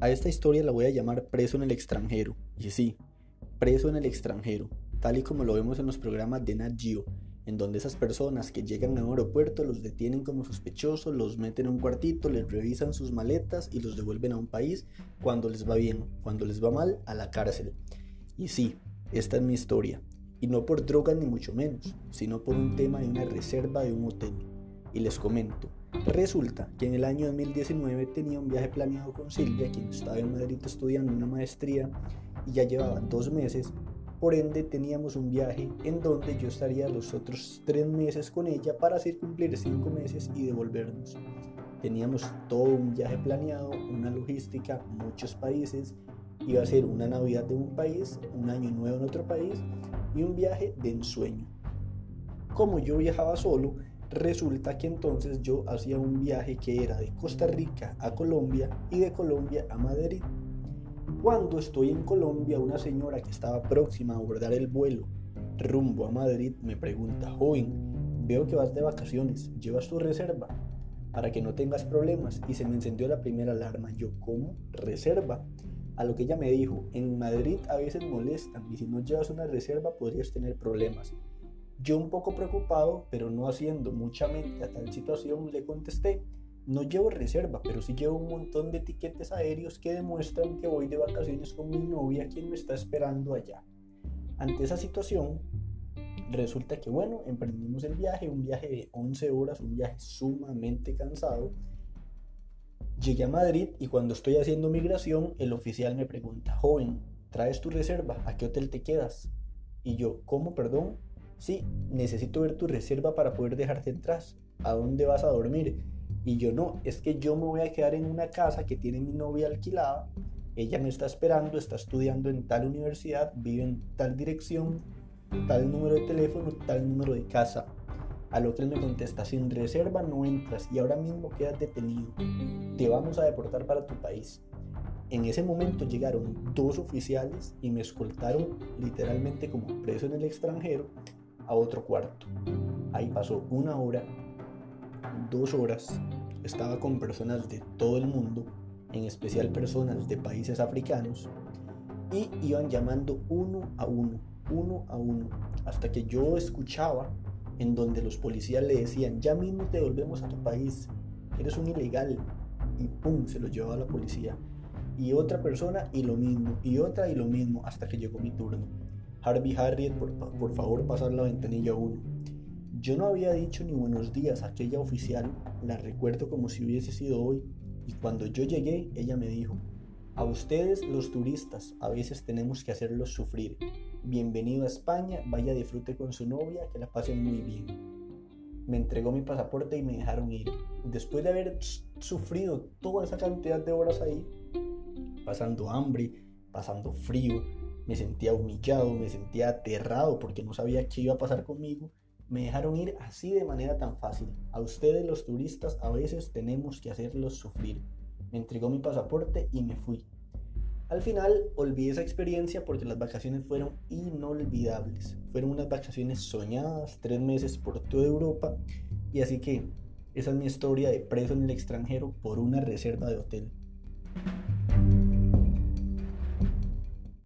A esta historia la voy a llamar preso en el extranjero. Y sí, preso en el extranjero, tal y como lo vemos en los programas de Nat Geo, en donde esas personas que llegan a un aeropuerto los detienen como sospechosos, los meten en un cuartito, les revisan sus maletas y los devuelven a un país cuando les va bien, cuando les va mal, a la cárcel. Y sí, esta es mi historia. Y no por drogas ni mucho menos, sino por un tema de una reserva de un hotel. Y les comento, Resulta que en el año 2019 tenía un viaje planeado con Silvia, quien estaba en Madrid estudiando una maestría y ya llevaba dos meses. Por ende, teníamos un viaje en donde yo estaría los otros tres meses con ella para hacer cumplir cinco meses y devolvernos. Teníamos todo un viaje planeado, una logística, muchos países. Iba a ser una Navidad de un país, un año nuevo en otro país y un viaje de ensueño. Como yo viajaba solo, Resulta que entonces yo hacía un viaje que era de Costa Rica a Colombia y de Colombia a Madrid. Cuando estoy en Colombia, una señora que estaba próxima a abordar el vuelo rumbo a Madrid me pregunta, joven, veo que vas de vacaciones, ¿llevas tu reserva? Para que no tengas problemas. Y se me encendió la primera alarma. Yo, ¿cómo? Reserva. A lo que ella me dijo, en Madrid a veces molestan y si no llevas una reserva podrías tener problemas. Yo un poco preocupado, pero no haciendo mucha mente a tal situación, le contesté, no llevo reserva, pero sí llevo un montón de tiquetes aéreos que demuestran que voy de vacaciones con mi novia, quien me está esperando allá. Ante esa situación, resulta que bueno, emprendimos el viaje, un viaje de 11 horas, un viaje sumamente cansado. Llegué a Madrid y cuando estoy haciendo migración, el oficial me pregunta, joven, ¿traes tu reserva? ¿A qué hotel te quedas? Y yo, ¿cómo, perdón? Sí, necesito ver tu reserva para poder dejarte atrás. ¿A dónde vas a dormir? Y yo no, es que yo me voy a quedar en una casa que tiene mi novia alquilada. Ella me está esperando, está estudiando en tal universidad, vive en tal dirección, tal número de teléfono, tal número de casa. A lo que me contesta, sin reserva no entras y ahora mismo quedas detenido. Te vamos a deportar para tu país. En ese momento llegaron dos oficiales y me escoltaron literalmente como preso en el extranjero a otro cuarto. Ahí pasó una hora, dos horas. Estaba con personas de todo el mundo, en especial personas de países africanos, y iban llamando uno a uno, uno a uno, hasta que yo escuchaba en donde los policías le decían, ya mismo te volvemos a tu país, eres un ilegal, y pum, se lo llevaba la policía. Y otra persona y lo mismo, y otra y lo mismo, hasta que llegó mi turno. Harvey Harriet, por, favor pasar la ventanilla 1. Yo no había dicho ni buenos días a aquella oficial, la recuerdo como si hubiese sido hoy, y cuando yo llegué, ella me dijo, a ustedes los turistas a veces tenemos que hacerlos sufrir. Bienvenido a España, vaya disfrute con su novia, que la pasen muy bien. Me entregó mi pasaporte y me dejaron ir. Después de haber sufrido toda esa cantidad de horas ahí, pasando hambre, pasando frío, me sentía humillado, me sentía aterrado porque no sabía qué iba a pasar conmigo. Me dejaron ir así de manera tan fácil. A ustedes los turistas a veces tenemos que hacerlos sufrir. Me entregó mi pasaporte y me fui. Al final olvidé esa experiencia porque las vacaciones fueron inolvidables. Fueron unas vacaciones soñadas, tres meses por toda Europa. Y así que esa es mi historia de preso en el extranjero por una reserva de hotel.